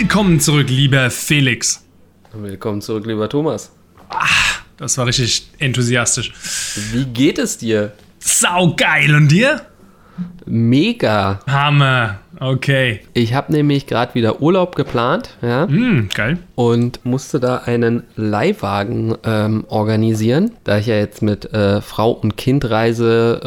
Willkommen zurück, lieber Felix. Willkommen zurück, lieber Thomas. Ach, das war richtig enthusiastisch. Wie geht es dir? Sau geil. Und dir? Mega. Hammer. Okay. Ich habe nämlich gerade wieder Urlaub geplant, ja. Mm, geil. Und musste da einen Leihwagen ähm, organisieren. Da ich ja jetzt mit äh, Frau und Kind reise,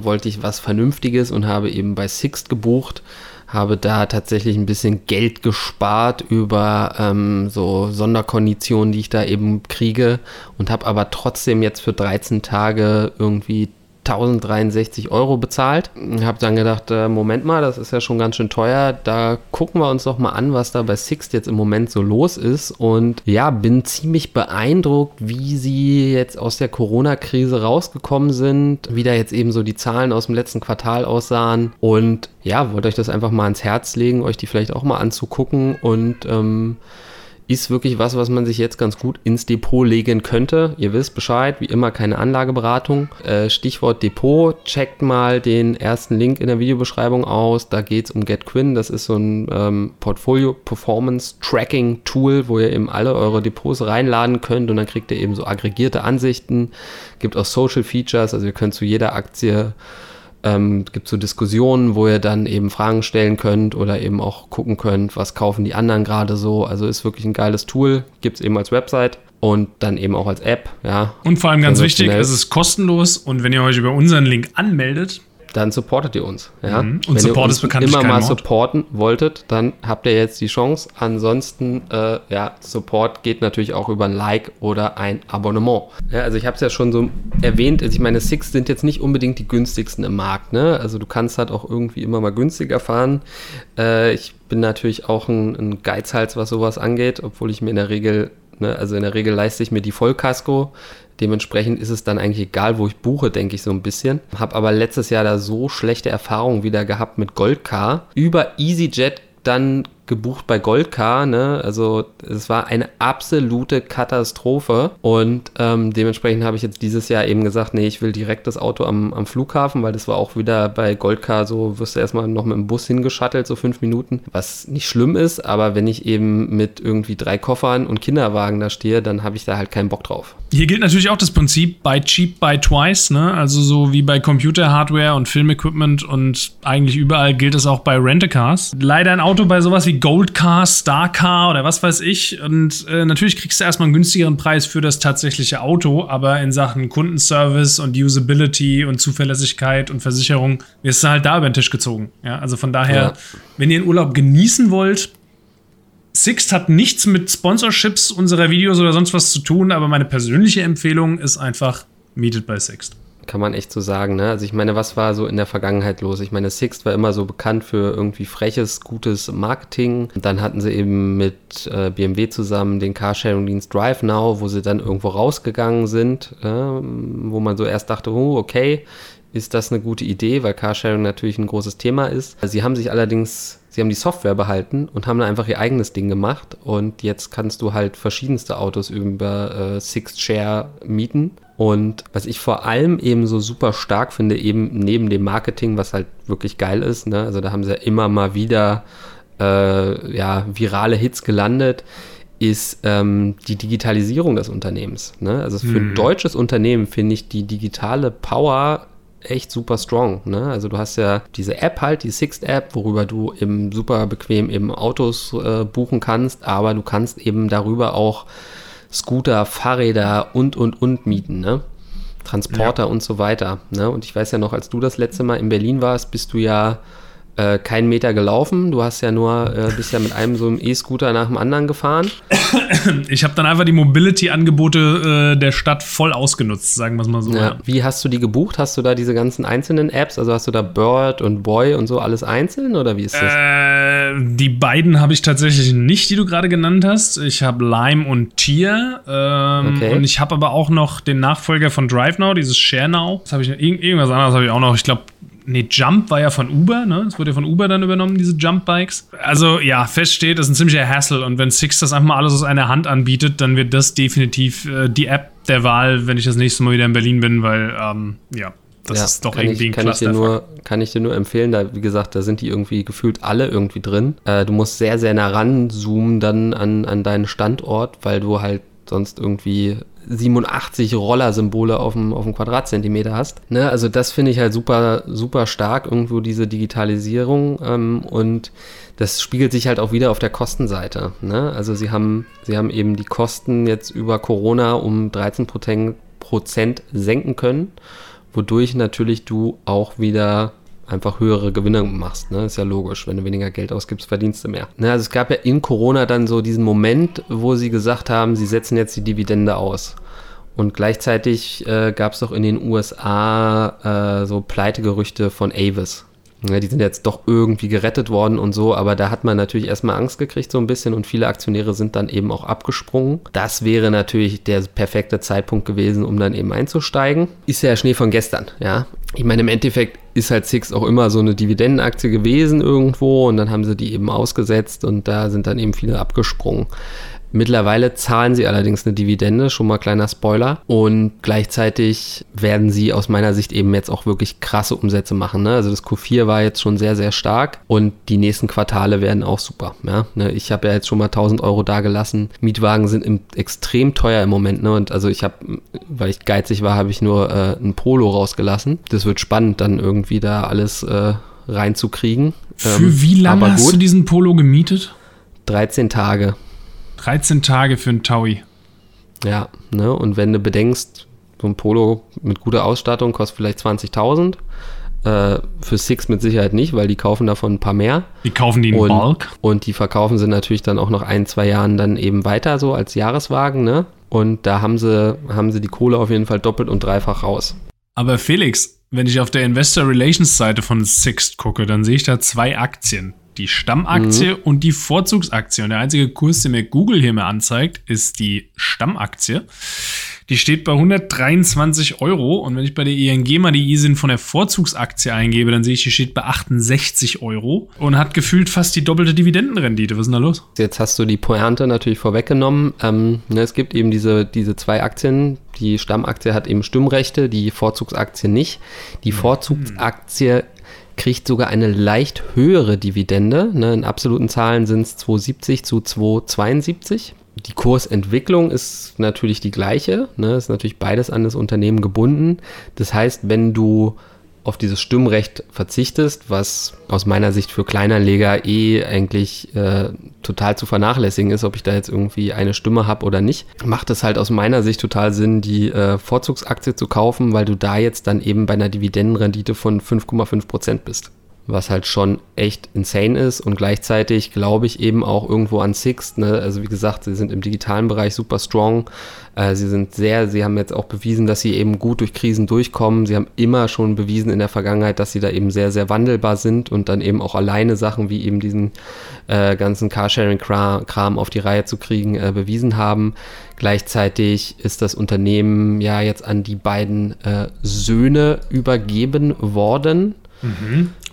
äh, wollte ich was Vernünftiges und habe eben bei Sixt gebucht. Habe da tatsächlich ein bisschen Geld gespart über ähm, so Sonderkonditionen, die ich da eben kriege und habe aber trotzdem jetzt für 13 Tage irgendwie 1063 Euro bezahlt. Ich habe dann gedacht, äh, Moment mal, das ist ja schon ganz schön teuer. Da gucken wir uns doch mal an, was da bei Sixt jetzt im Moment so los ist. Und ja, bin ziemlich beeindruckt, wie sie jetzt aus der Corona-Krise rausgekommen sind, wie da jetzt eben so die Zahlen aus dem letzten Quartal aussahen. Und ja, wollte euch das einfach mal ans Herz legen, euch die vielleicht auch mal anzugucken und ähm, ist wirklich was, was man sich jetzt ganz gut ins Depot legen könnte. Ihr wisst Bescheid, wie immer keine Anlageberatung. Äh, Stichwort Depot, checkt mal den ersten Link in der Videobeschreibung aus. Da geht es um GetQuinn. Das ist so ein ähm, Portfolio-Performance-Tracking-Tool, wo ihr eben alle eure Depots reinladen könnt und dann kriegt ihr eben so aggregierte Ansichten. Gibt auch Social Features, also ihr könnt zu jeder Aktie ähm, gibt so Diskussionen, wo ihr dann eben Fragen stellen könnt oder eben auch gucken könnt, was kaufen die anderen gerade so. Also ist wirklich ein geiles Tool, gibt es eben als Website und dann eben auch als App, ja. Und vor allem ganz wichtig, es ist kostenlos und wenn ihr euch über unseren Link anmeldet, dann supportet ihr uns. Ja? Mhm. Und Wenn Support ihr uns ist bekanntlich immer mal supporten wolltet, dann habt ihr jetzt die Chance. Ansonsten, äh, ja, Support geht natürlich auch über ein Like oder ein Abonnement. Ja, also ich habe es ja schon so erwähnt, also ich meine, Six sind jetzt nicht unbedingt die günstigsten im Markt. Ne? Also du kannst halt auch irgendwie immer mal günstiger fahren. Äh, ich bin natürlich auch ein, ein Geizhals, was sowas angeht, obwohl ich mir in der Regel Ne? Also in der Regel leiste ich mir die Vollkasko. Dementsprechend ist es dann eigentlich egal, wo ich buche, denke ich so ein bisschen. Habe aber letztes Jahr da so schlechte Erfahrungen wieder gehabt mit Goldcar. Über EasyJet dann gebucht bei Goldcar, ne? Also es war eine absolute Katastrophe und ähm, dementsprechend habe ich jetzt dieses Jahr eben gesagt, nee, ich will direkt das Auto am, am Flughafen, weil das war auch wieder bei Goldcar so, wirst du erstmal noch mit dem Bus hingeschattelt, so fünf Minuten, was nicht schlimm ist, aber wenn ich eben mit irgendwie drei Koffern und Kinderwagen da stehe, dann habe ich da halt keinen Bock drauf. Hier gilt natürlich auch das Prinzip buy cheap, buy twice, ne? Also so wie bei Computer-Hardware und Filmequipment und eigentlich überall gilt es auch bei Rent-A-Cars. Leider ein Auto bei sowas wie Gold Car, Star Car oder was weiß ich. Und äh, natürlich kriegst du erstmal einen günstigeren Preis für das tatsächliche Auto, aber in Sachen Kundenservice und Usability und Zuverlässigkeit und Versicherung wirst du halt da über den Tisch gezogen. Ja, also von daher, ja. wenn ihr den Urlaub genießen wollt, Sixt hat nichts mit Sponsorships unserer Videos oder sonst was zu tun, aber meine persönliche Empfehlung ist einfach, mietet bei Sixt kann man echt so sagen. Ne? Also ich meine, was war so in der Vergangenheit los? Ich meine, Sixt war immer so bekannt für irgendwie freches, gutes Marketing. Dann hatten sie eben mit äh, BMW zusammen den Carsharing-Dienst Drive Now, wo sie dann irgendwo rausgegangen sind, äh, wo man so erst dachte, oh, okay, ist das eine gute Idee, weil Carsharing natürlich ein großes Thema ist. Sie haben sich allerdings, sie haben die Software behalten und haben dann einfach ihr eigenes Ding gemacht und jetzt kannst du halt verschiedenste Autos über äh, Sixt Share mieten und was ich vor allem eben so super stark finde, eben neben dem Marketing, was halt wirklich geil ist, ne? also da haben sie ja immer mal wieder äh, ja, virale Hits gelandet, ist ähm, die Digitalisierung des Unternehmens. Ne? Also für hm. ein deutsches Unternehmen finde ich die digitale Power echt super strong. Ne? Also du hast ja diese App halt, die Sixt App, worüber du eben super bequem eben Autos äh, buchen kannst, aber du kannst eben darüber auch Scooter, Fahrräder und, und, und mieten, ne? Transporter ja. und so weiter. Ne? Und ich weiß ja noch, als du das letzte Mal in Berlin warst, bist du ja äh, keinen Meter gelaufen. Du hast ja nur, äh, bist ja mit einem so einem E-Scooter nach dem anderen gefahren. Ich habe dann einfach die Mobility-Angebote äh, der Stadt voll ausgenutzt, sagen wir es mal so. Ja. Ja. Wie hast du die gebucht? Hast du da diese ganzen einzelnen Apps? Also hast du da Bird und Boy und so alles einzeln oder wie ist das? Äh, die beiden habe ich tatsächlich nicht, die du gerade genannt hast. Ich habe Lime und Tier. Ähm, okay. Und ich habe aber auch noch den Nachfolger von DriveNow, dieses ShareNow. Das habe ich irgendwas anderes habe ich auch noch. Ich glaube Nee, Jump war ja von Uber, ne? Das wurde ja von Uber dann übernommen, diese Jump-Bikes. Also ja, fest steht, das ist ein ziemlicher Hassle und wenn Six das einfach mal alles aus einer Hand anbietet, dann wird das definitiv äh, die App der Wahl, wenn ich das nächste Mal wieder in Berlin bin, weil, ähm, ja. Das ja, ist doch irgendwie ich, ein kann ich dir nur Kann ich dir nur empfehlen, da, wie gesagt, da sind die irgendwie gefühlt alle irgendwie drin. Äh, du musst sehr, sehr nah ranzoomen dann an, an deinen Standort, weil du halt sonst irgendwie 87 Rollersymbole auf dem, auf dem Quadratzentimeter hast. Ne? Also das finde ich halt super, super stark, irgendwo diese Digitalisierung ähm, und das spiegelt sich halt auch wieder auf der Kostenseite. Ne? Also sie haben, sie haben eben die Kosten jetzt über Corona um 13 Prozent senken können, wodurch natürlich du auch wieder einfach höhere Gewinne machst. Ne? Ist ja logisch. Wenn du weniger Geld ausgibst, verdienst du mehr. Ne? Also es gab ja in Corona dann so diesen Moment, wo sie gesagt haben, sie setzen jetzt die Dividende aus. Und gleichzeitig äh, gab es doch in den USA äh, so Pleitegerüchte von Avis. Ja, die sind jetzt doch irgendwie gerettet worden und so, aber da hat man natürlich erstmal Angst gekriegt so ein bisschen und viele Aktionäre sind dann eben auch abgesprungen. Das wäre natürlich der perfekte Zeitpunkt gewesen, um dann eben einzusteigen. Ist ja Schnee von gestern, ja. Ich meine, im Endeffekt ist halt Six auch immer so eine Dividendenaktie gewesen irgendwo und dann haben sie die eben ausgesetzt und da sind dann eben viele abgesprungen. Mittlerweile zahlen sie allerdings eine Dividende, schon mal kleiner Spoiler. Und gleichzeitig werden sie aus meiner Sicht eben jetzt auch wirklich krasse Umsätze machen. Ne? Also das Q4 war jetzt schon sehr, sehr stark und die nächsten Quartale werden auch super. Ja? Ne? Ich habe ja jetzt schon mal 1000 Euro da gelassen. Mietwagen sind im, extrem teuer im Moment. Ne? Und also ich habe, weil ich geizig war, habe ich nur äh, ein Polo rausgelassen. Das wird spannend, dann irgendwie da alles äh, reinzukriegen. Für Ähm, wie lange hast du diesen Polo gemietet? 13 Tage. 13 Tage für einen Taui. Ja, ne? Und wenn du bedenkst, so ein Polo mit guter Ausstattung kostet vielleicht 20.000. Äh, für Six mit Sicherheit nicht, weil die kaufen davon ein paar mehr. Die kaufen die in Und, Bulk. und die verkaufen sie natürlich dann auch noch ein, zwei Jahren dann eben weiter, so als Jahreswagen, ne? Und da haben sie, haben sie die Kohle auf jeden Fall doppelt und dreifach raus. Aber Felix, wenn ich auf der Investor Relations Seite von Sixt gucke, dann sehe ich da zwei Aktien. Die Stammaktie Mhm. und die Vorzugsaktie. Und der einzige Kurs, den mir Google hier mal anzeigt, ist die Stammaktie. Die steht bei 123 Euro. Und wenn ich bei der ING mal die ISIN von der Vorzugsaktie eingebe, dann sehe ich, die steht bei 68 Euro und hat gefühlt fast die doppelte Dividendenrendite. Was ist denn da los? Jetzt hast du die Pointe natürlich vorweggenommen. Ähm, ne, es gibt eben diese, diese zwei Aktien. Die Stammaktie hat eben Stimmrechte, die Vorzugsaktie nicht. Die Vorzugsaktie kriegt sogar eine leicht höhere Dividende. Ne, in absoluten Zahlen sind es 270 zu 272. Die Kursentwicklung ist natürlich die gleiche. Ne, ist natürlich beides an das Unternehmen gebunden. Das heißt, wenn du auf dieses Stimmrecht verzichtest, was aus meiner Sicht für Kleinanleger eh eigentlich äh, total zu vernachlässigen ist, ob ich da jetzt irgendwie eine Stimme habe oder nicht, macht es halt aus meiner Sicht total Sinn, die äh, Vorzugsaktie zu kaufen, weil du da jetzt dann eben bei einer Dividendenrendite von 5,5 Prozent bist. Was halt schon echt insane ist und gleichzeitig glaube ich eben auch irgendwo an Sixt. Ne? Also wie gesagt, sie sind im digitalen Bereich super strong. Äh, sie sind sehr, sie haben jetzt auch bewiesen, dass sie eben gut durch Krisen durchkommen. Sie haben immer schon bewiesen in der Vergangenheit, dass sie da eben sehr, sehr wandelbar sind und dann eben auch alleine Sachen wie eben diesen äh, ganzen Carsharing-Kram auf die Reihe zu kriegen, äh, bewiesen haben. Gleichzeitig ist das Unternehmen ja jetzt an die beiden äh, Söhne übergeben worden.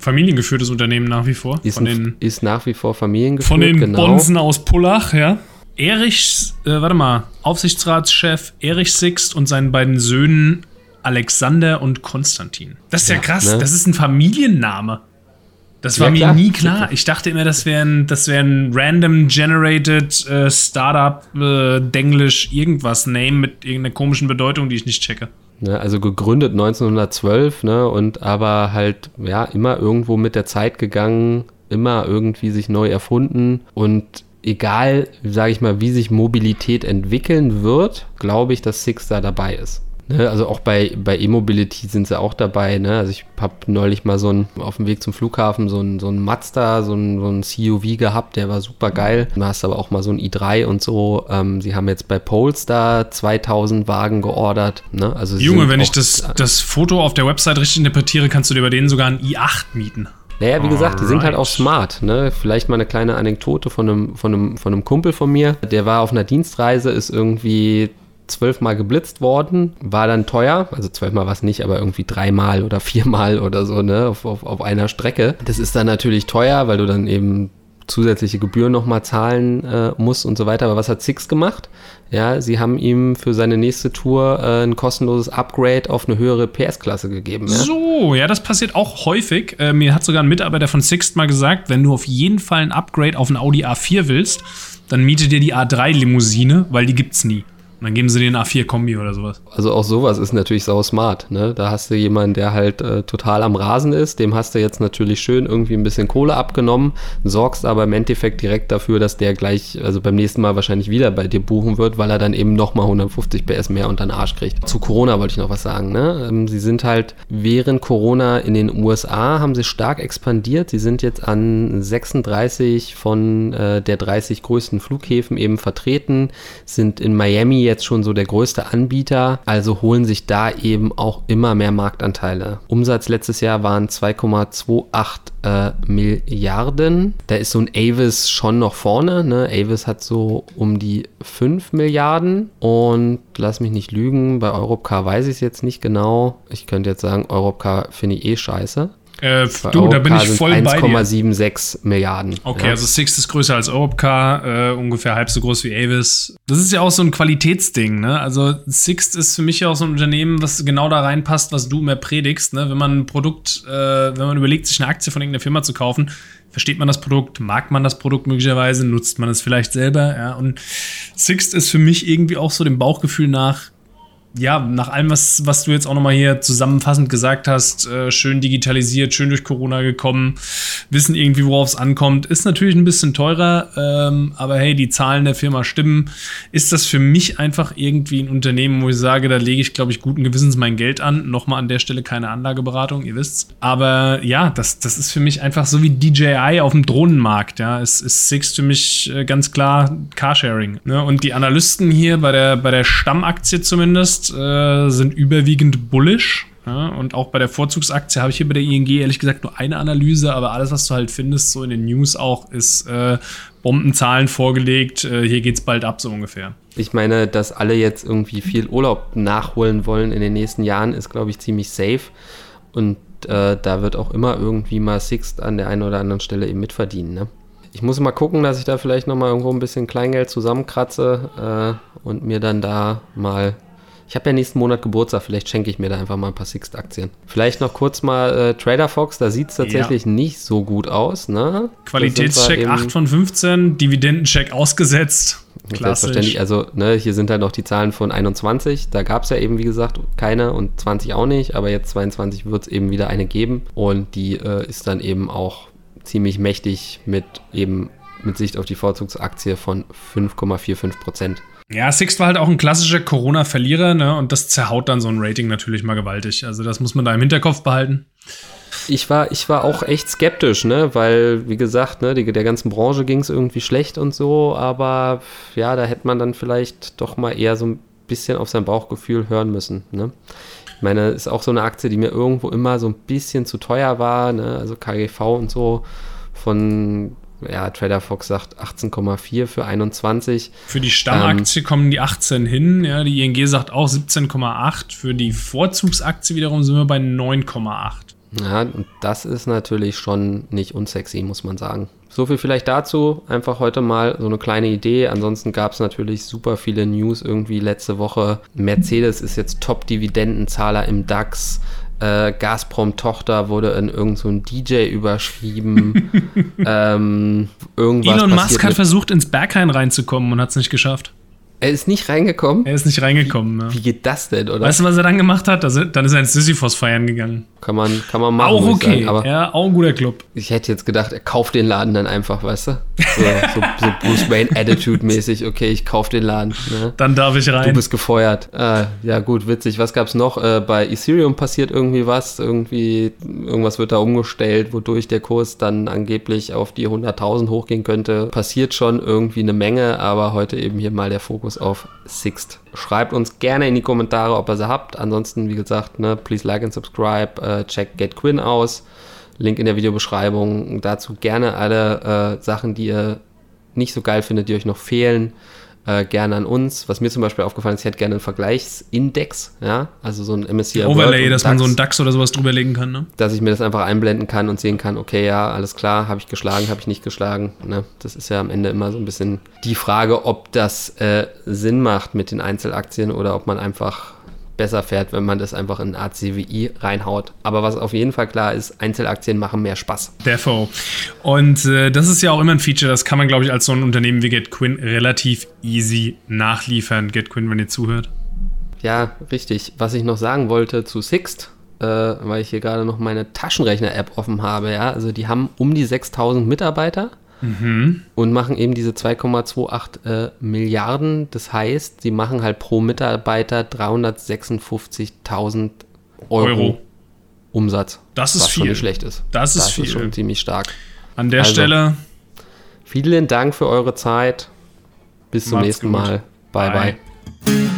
Familiengeführtes Unternehmen nach wie vor. Ist, von den ist nach wie vor familiengeführt. Von den genau. Bonzen aus Pullach, ja. Erich, äh, warte mal, Aufsichtsratschef Erich Sixt und seinen beiden Söhnen Alexander und Konstantin. Das ist ja, Ja, krass, ne? das ist ein Familienname. Das war Ja, mir klar. nie klar. Ich dachte immer, das wäre ein, das wär ein random generated äh, Startup, äh, Denglisch, irgendwas Name mit irgendeiner komischen Bedeutung, die ich nicht checke. Ne, also gegründet 1912, ne, und aber halt, ja, immer irgendwo mit der Zeit gegangen, immer irgendwie sich neu erfunden. Und egal, sage ich mal, wie sich Mobilität entwickeln wird, glaube ich, dass Six da dabei ist. Ne, also auch bei, bei E-Mobility sind sie auch dabei. Ne? Also ich habe neulich mal so ein, auf dem Weg zum Flughafen so ein, so ein Mazda, so ein, so ein CUV gehabt, der war super geil. Du hast aber auch mal so ein i3 und so. Ähm, sie haben jetzt bei Polestar 2000 Wagen geordert. Ne? Also Junge, wenn ich das, das Foto auf der Website richtig interpretiere, kannst du dir bei denen sogar ein i8 mieten. Naja, wie gesagt, die sind halt auch smart. Ne? Vielleicht mal eine kleine Anekdote von einem, von, einem, von einem Kumpel von mir. Der war auf einer Dienstreise, ist irgendwie zwölfmal geblitzt worden, war dann teuer. Also zwölfmal war es nicht, aber irgendwie dreimal oder viermal oder so, ne, auf, auf, auf einer Strecke. Das ist dann natürlich teuer, weil du dann eben zusätzliche Gebühren nochmal zahlen äh, muss und so weiter. Aber was hat Six gemacht? Ja, sie haben ihm für seine nächste Tour äh, ein kostenloses Upgrade auf eine höhere PS-Klasse gegeben. Ja? So, ja, das passiert auch häufig. Äh, mir hat sogar ein Mitarbeiter von Sixt mal gesagt, wenn du auf jeden Fall ein Upgrade auf ein Audi A4 willst, dann miete dir die A3-Limousine, weil die gibt's nie. Und dann geben sie den A4-Kombi oder sowas. Also auch sowas ist natürlich sau smart. Ne? Da hast du jemanden, der halt äh, total am Rasen ist. Dem hast du jetzt natürlich schön irgendwie ein bisschen Kohle abgenommen, sorgst aber im Endeffekt direkt dafür, dass der gleich, also beim nächsten Mal wahrscheinlich wieder bei dir buchen wird, weil er dann eben nochmal 150 PS mehr unter den Arsch kriegt. Zu Corona wollte ich noch was sagen. Ne? Ähm, sie sind halt während Corona in den USA, haben sie stark expandiert. Sie sind jetzt an 36 von äh, der 30 größten Flughäfen eben vertreten, sind in Miami jetzt schon so der größte Anbieter, also holen sich da eben auch immer mehr Marktanteile. Umsatz letztes Jahr waren 2,28 äh, Milliarden. Da ist so ein Avis schon noch vorne. Ne? Avis hat so um die 5 Milliarden und lass mich nicht lügen, bei Europcar weiß ich es jetzt nicht genau. Ich könnte jetzt sagen, Europcar finde ich eh scheiße. Äh, du, da bin ich voll bei dir. 1,76 Milliarden. Okay, ja. also Six ist größer als Europcar, äh, ungefähr halb so groß wie Avis. Das ist ja auch so ein Qualitätsding, ne? Also Sixt ist für mich ja auch so ein Unternehmen, was genau da reinpasst, was du mehr predigst, ne? Wenn man ein Produkt, äh, wenn man überlegt, sich eine Aktie von irgendeiner Firma zu kaufen, versteht man das Produkt, mag man das Produkt möglicherweise, nutzt man es vielleicht selber, ja? Und Sixt ist für mich irgendwie auch so dem Bauchgefühl nach ja, nach allem, was, was du jetzt auch nochmal hier zusammenfassend gesagt hast, äh, schön digitalisiert, schön durch Corona gekommen, wissen irgendwie, worauf es ankommt, ist natürlich ein bisschen teurer, ähm, aber hey, die Zahlen der Firma stimmen. Ist das für mich einfach irgendwie ein Unternehmen, wo ich sage, da lege ich, glaube ich, guten Gewissens mein Geld an. Nochmal an der Stelle keine Anlageberatung, ihr wisst's. Aber ja, das, das ist für mich einfach so wie DJI auf dem Drohnenmarkt. Ja, es ist Six für mich äh, ganz klar Carsharing. Ne? Und die Analysten hier bei der, bei der Stammaktie zumindest, äh, sind überwiegend bullish. Ja, und auch bei der Vorzugsaktie habe ich hier bei der ING ehrlich gesagt nur eine Analyse, aber alles, was du halt findest, so in den News auch, ist äh, Bombenzahlen vorgelegt. Äh, hier es bald ab, so ungefähr. Ich meine, dass alle jetzt irgendwie viel Urlaub nachholen wollen in den nächsten Jahren, ist, glaube ich, ziemlich safe. Und äh, da wird auch immer irgendwie mal Sixt an der einen oder anderen Stelle eben mitverdienen. Ne? Ich muss mal gucken, dass ich da vielleicht noch mal irgendwo ein bisschen Kleingeld zusammenkratze äh, und mir dann da mal ich habe ja nächsten Monat Geburtstag, vielleicht schenke ich mir da einfach mal ein paar Sixt-Aktien. Vielleicht noch kurz mal äh, Trader Fox, da sieht es tatsächlich ja. nicht so gut aus. Ne? Qualitätscheck 8 von 15, Dividendencheck ausgesetzt. Selbstverständlich, also ne, hier sind halt noch die Zahlen von 21. Da gab es ja eben, wie gesagt, keine und 20 auch nicht, aber jetzt 22 wird es eben wieder eine geben und die äh, ist dann eben auch ziemlich mächtig mit eben mit Sicht auf die Vorzugsaktie von 5,45 Prozent. Ja, Sixt war halt auch ein klassischer Corona-Verlierer, ne? Und das zerhaut dann so ein Rating natürlich mal gewaltig. Also das muss man da im Hinterkopf behalten. Ich war, ich war auch echt skeptisch, ne? Weil, wie gesagt, ne, die, der ganzen Branche ging es irgendwie schlecht und so, aber ja, da hätte man dann vielleicht doch mal eher so ein bisschen auf sein Bauchgefühl hören müssen. Ne? Ich meine, ist auch so eine Aktie, die mir irgendwo immer so ein bisschen zu teuer war, ne? Also KGV und so von ja, Trader Fox sagt 18,4 für 21. Für die Stammaktie ähm, kommen die 18 hin, ja, die ING sagt auch 17,8. Für die Vorzugsaktie wiederum sind wir bei 9,8. Ja, und das ist natürlich schon nicht unsexy, muss man sagen. So viel vielleicht dazu. Einfach heute mal so eine kleine Idee. Ansonsten gab es natürlich super viele News irgendwie letzte Woche. Mercedes ist jetzt Top-Dividendenzahler im DAX äh, Gazprom-Tochter wurde in irgendein so DJ überschrieben. ähm, irgendwas Elon Musk hat versucht, ins Berghain reinzukommen und hat es nicht geschafft. Er ist nicht reingekommen? Er ist nicht reingekommen, ja. Wie geht das denn, oder? Weißt du, was er dann gemacht hat? Also, dann ist er ins Sisyphos feiern gegangen. Kann man, kann man machen. Auch okay, sagen, aber ja, auch ein guter Club. Ich hätte jetzt gedacht, er kauft den Laden dann einfach, weißt du? So, so, so Bruce Wayne Attitude-mäßig, okay, ich kauf den Laden. Ne? Dann darf ich rein. Du bist gefeuert. Äh, ja, gut, witzig. Was gab's noch? Äh, bei Ethereum passiert irgendwie was. Irgendwie, irgendwas wird da umgestellt, wodurch der Kurs dann angeblich auf die 100.000 hochgehen könnte. Passiert schon irgendwie eine Menge, aber heute eben hier mal der Fokus auf Sixt. Schreibt uns gerne in die Kommentare, ob ihr sie habt. Ansonsten, wie gesagt, ne, please like and subscribe. Äh, check Get Quinn aus. Link in der Videobeschreibung. Dazu gerne alle äh, Sachen, die ihr nicht so geil findet, die euch noch fehlen. Äh, gerne an uns. Was mir zum Beispiel aufgefallen ist, ich hätte gerne einen Vergleichsindex, ja, also so ein MSCI Overlay, dass man so einen DAX oder sowas drüberlegen kann, ne? Dass ich mir das einfach einblenden kann und sehen kann, okay, ja, alles klar, habe ich geschlagen, habe ich nicht geschlagen. Ne? Das ist ja am Ende immer so ein bisschen die Frage, ob das äh, Sinn macht mit den Einzelaktien oder ob man einfach besser fährt, wenn man das einfach in eine Art CWI reinhaut. Aber was auf jeden Fall klar ist, Einzelaktien machen mehr Spaß. Defo. Und äh, das ist ja auch immer ein Feature, das kann man, glaube ich, als so ein Unternehmen wie GetQuinn relativ easy nachliefern. GetQuinn, wenn ihr zuhört. Ja, richtig. Was ich noch sagen wollte zu Sixt, äh, weil ich hier gerade noch meine Taschenrechner-App offen habe, ja, also die haben um die 6000 Mitarbeiter Mhm. Und machen eben diese 2,28 äh, Milliarden. Das heißt, sie machen halt pro Mitarbeiter 356.000 Euro, Euro, Umsatz. Das ist was viel. schon nicht schlecht ist. Das ist das viel. ist schon ziemlich stark. An der also, Stelle. Vielen Dank für eure Zeit. Bis zum nächsten gut. Mal. bye. bye. bye.